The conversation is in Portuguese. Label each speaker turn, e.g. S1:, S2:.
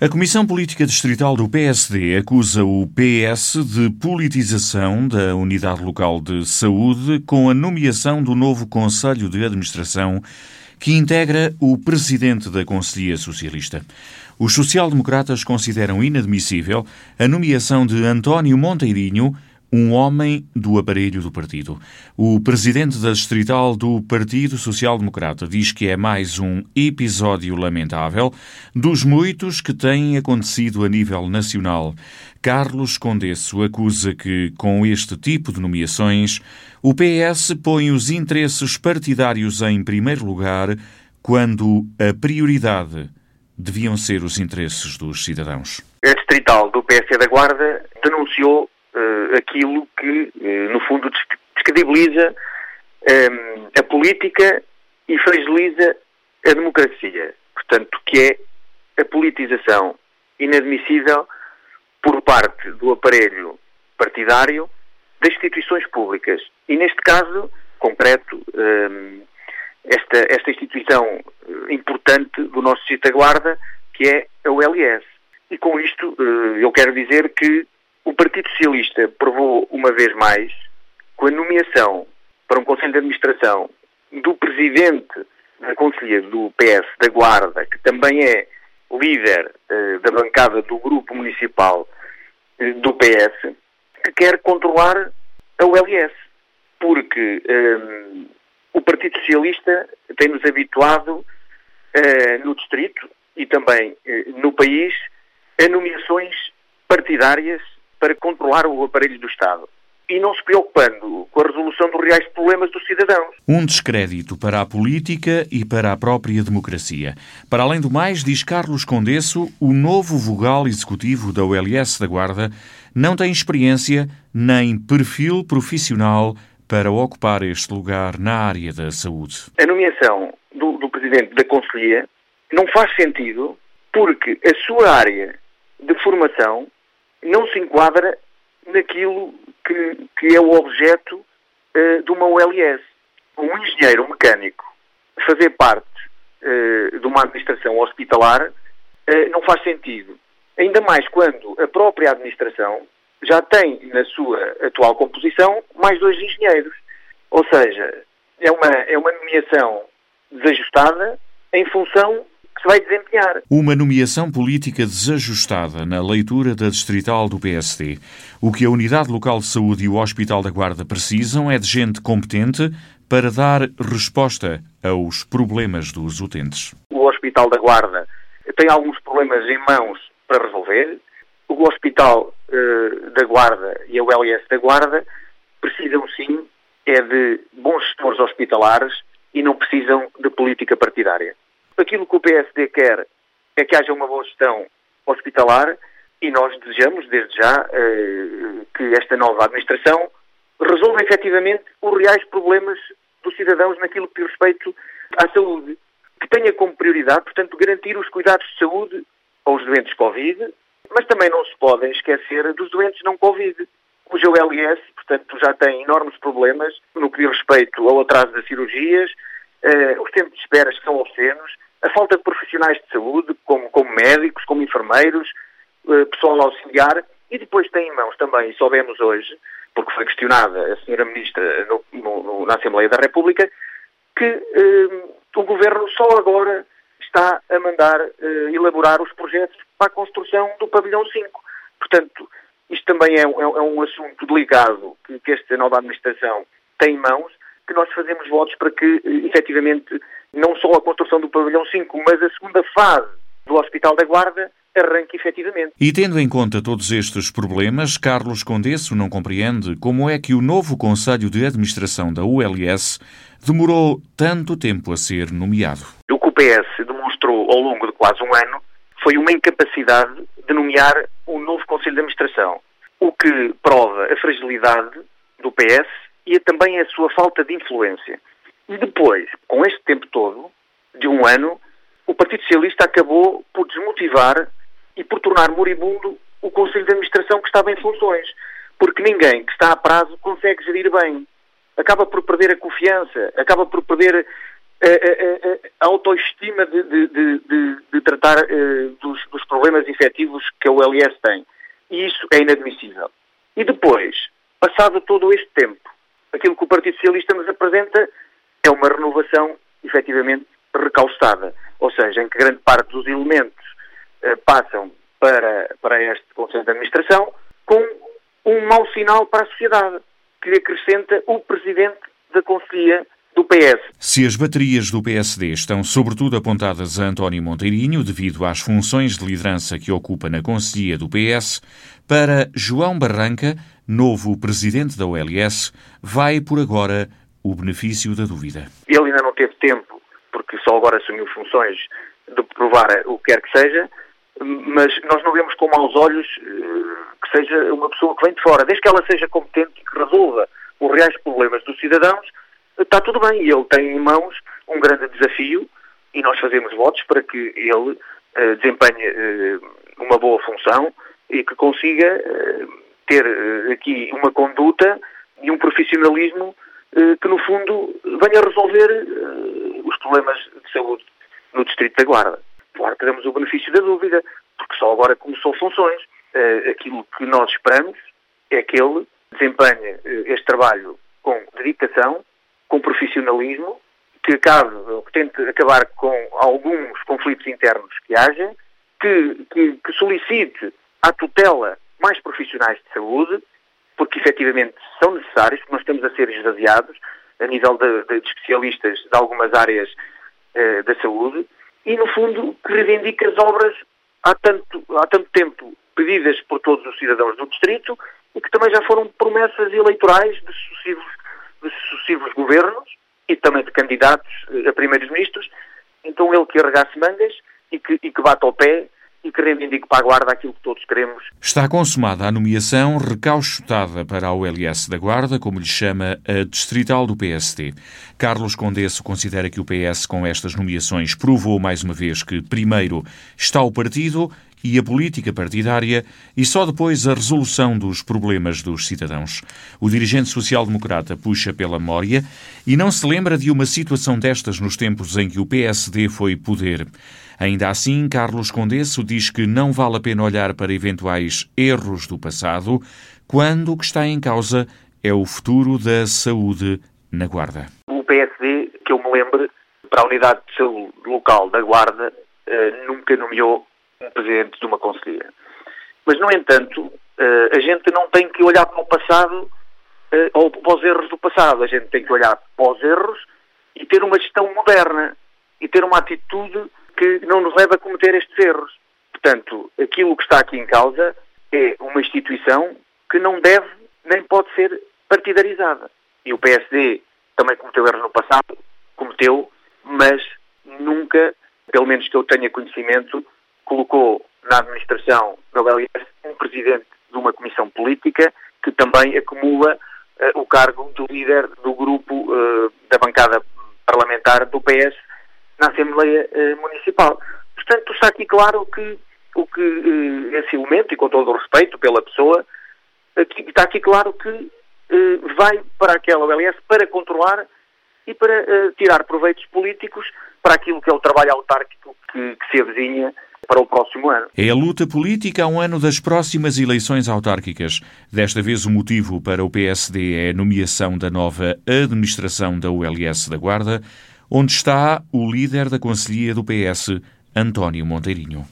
S1: A Comissão Política Distrital do PSD acusa o PS de politização da Unidade Local de Saúde com a nomeação do novo Conselho de Administração que integra o presidente da Conselhia Socialista. Os social-democratas consideram inadmissível a nomeação de António Monteirinho um homem do aparelho do partido. O presidente da distrital do Partido Social Democrata diz que é mais um episódio lamentável dos muitos que têm acontecido a nível nacional. Carlos Condesso acusa que, com este tipo de nomeações, o PS põe os interesses partidários em primeiro lugar, quando a prioridade deviam ser os interesses dos cidadãos.
S2: A distrital do PS da Guarda denunciou uh, aquilo que, uh, no fundo, descredibiliza um, ehm, a política e fragiliza a democracia. Portanto, que é a politização inadmissível por parte do aparelho partidário das instituições públicas. E, neste caso concreto, um, ehm, esta, esta instituição eh, importante do nosso Guarda, que é a ULS. E com isto, eu quero dizer que o Partido Socialista provou uma vez mais, com a nomeação para um Conselho de Administração do Presidente da Conselhia do PS da Guarda, que também é líder uh, da bancada do Grupo Municipal uh, do PS, que quer controlar a ULS. Porque eh, o Partido Socialista tem-nos habituado no Distrito e também no país a nomeações partidárias para controlar o aparelho do Estado e não se preocupando com a resolução dos reais problemas dos cidadãos.
S1: Um descrédito para a política e para a própria democracia. Para além do mais, diz Carlos Condesso, o novo vogal executivo da ULS da Guarda não tem experiência nem perfil profissional para ocupar este lugar na área da saúde.
S2: A nomeação do, do presidente da Conselhia não faz sentido porque a sua área de formação não se enquadra naquilo que, que é o objeto uh, de uma OLS. Um engenheiro mecânico fazer parte uh, de uma administração hospitalar uh, não faz sentido. Ainda mais quando a própria administração já tem na sua atual composição mais dois engenheiros. Ou seja, é uma, é uma nomeação desajustada em função se vai desempenhar.
S1: Uma nomeação política desajustada na leitura da distrital do PSD. O que a Unidade Local de Saúde e o Hospital da Guarda precisam é de gente competente para dar resposta aos problemas dos utentes.
S2: O Hospital da Guarda tem alguns problemas em mãos para resolver. O Hospital uh, da Guarda e a ULS da Guarda precisam sim é de bons gestores hospitalares e não precisam de política partidária. Aquilo que o PSD quer é que haja uma boa gestão hospitalar e nós desejamos, desde já, eh, que esta nova administração resolva efetivamente os reais problemas dos cidadãos naquilo que diz respeito à saúde. Que tenha como prioridade, portanto, garantir os cuidados de saúde aos doentes Covid, mas também não se podem esquecer dos doentes não Covid, cuja OLS, portanto, já tem enormes problemas no que diz respeito ao atraso das cirurgias, eh, os tempos de espera são obscenos, a falta de profissionais de saúde, como, como médicos, como enfermeiros, eh, pessoal auxiliar, e depois tem em mãos também, e soubemos hoje, porque foi questionada a senhora Ministra no, no, na Assembleia da República, que eh, o Governo só agora está a mandar elaborar os projetos para a construção do pavilhão 5. Portanto, isto também é, é, é um assunto delicado que, que esta nova administração tem em mãos, que nós fazemos votos para que, eh, efetivamente, não só a construção do pavilhão 5, mas a segunda fase do Hospital da Guarda arranque efetivamente.
S1: E tendo em conta todos estes problemas, Carlos Condesso não compreende como é que o novo Conselho de Administração da ULS demorou tanto tempo a ser nomeado.
S2: O que o PS demonstrou ao longo de quase um ano foi uma incapacidade de nomear um novo Conselho de Administração, o que prova a fragilidade do PS e também a sua falta de influência. E depois, com este tempo todo, de um ano, o Partido Socialista acabou por desmotivar e por tornar moribundo o Conselho de Administração que estava em funções. Porque ninguém que está a prazo consegue gerir bem. Acaba por perder a confiança, acaba por perder a, a, a, a autoestima de, de, de, de tratar uh, dos, dos, problemas efetivos que a ULS tem. E isso é inadmissível. E depois, passado todo este tempo, que o Partido Socialista nos apresenta é uma renovação efetivamente recalçada, ou seja, em que grande parte dos elementos eh, passam para, para este Conselho de Administração com um mau sinal para a sociedade, que acrescenta o Presidente da Conselhia do PS.
S1: Se as baterias do PSD estão sobretudo apontadas a António Monteirinho devido às funções de liderança que ocupa na Conselhia do PS, para João Barranca, novo presidente da OLS, vai por agora o benefício da dúvida.
S2: Ele ainda não teve tempo, porque só agora assumiu funções de provar o que quer que seja, mas nós não vemos com maus olhos eh, que seja uma pessoa que vem de fora. Desde que ela seja competente e que resolva os reais problemas dos cidadãos, está tudo bem. Ele tem em mãos um grande desafio e nós fazemos votos para que ele uh, desempenhe uh, uma boa função e que consiga uh, ter aqui uma conduta e um profissionalismo que, no fundo, venha resolver os problemas de saúde no Distrito da Guarda. Claro que damos o benefício da dúvida, porque só agora começou funções. aquilo que nós esperamos é que ele desempenhe este trabalho com dedicação, com profissionalismo, que acabe, que tente acabar com alguns conflitos internos que haja, que, que, que solicite à tutela mais profissionais de saúde, porque efetivamente são necessários, porque nós estamos a ser esvaziados a nível de, de especialistas de algumas áreas eh, da saúde, e no fundo que reivindique as obras há tanto, há tanto tempo pedidas por todos os cidadãos do Distrito e que também já foram promessas eleitorais de sucessivos sucessivos governos e também de candidatos eh, a primeiros ministros, então ele que arregasse mangas e que, e que bata ao pé e que reivindique para a Guarda aquilo que todos queremos.
S1: Está consumada a nomeação recauchutada para a OLS da Guarda, como lhe chama a distrital do PSD. Carlos Condesso considera que o PS, com estas nomeações, provou mais uma vez que, primeiro, está o partido e a política partidária e só depois a resolução dos problemas dos cidadãos. O dirigente social-democrata puxa pela memória e não se lembra de uma situação destas nos tempos em que o PSD foi poder. Ainda assim, Carlos Condesso diz que não vale a pena olhar para eventuais erros do passado quando o que está em causa é o futuro da saúde na Guarda.
S2: O PSD, que eu me lembro, para a unidade de saúde local da Guarda, eh, nunca nomeou um presidente de uma conselhia. Mas, no entanto, eh, a gente não tem que olhar para o passado eh, ou para os erros do passado. A gente tem que olhar para os erros e ter uma gestão moderna e ter uma atitude que não nos leva a cometer estes erros. Portanto, aquilo que está aqui em causa é uma instituição que não deve nem pode ser partidarizada. E o PSD também cometeu erros no passado, cometeu, mas nunca, pelo menos que eu tenha conhecimento, colocou na administração da OLS um presidente de uma comissão política que também acumula uh, o cargo de líder do grupo uh, da bancada parlamentar do PS na Assembleia uh, Municipal. Portanto, está aqui claro que o que esse elemento, e com todo o respeito pela pessoa, aqui, está aqui claro que vai para aquela OLS para controlar e para tirar proveitos políticos para aquilo que é o trabalho autárquico que, que se avizinha para o próximo ano.
S1: É a luta política a um ano das próximas eleições autárquicas. Desta vez, o motivo para o PSD é a nomeação da nova administração da ULS da Guarda, onde está o líder da Conselhia do PS, António Monteirinho.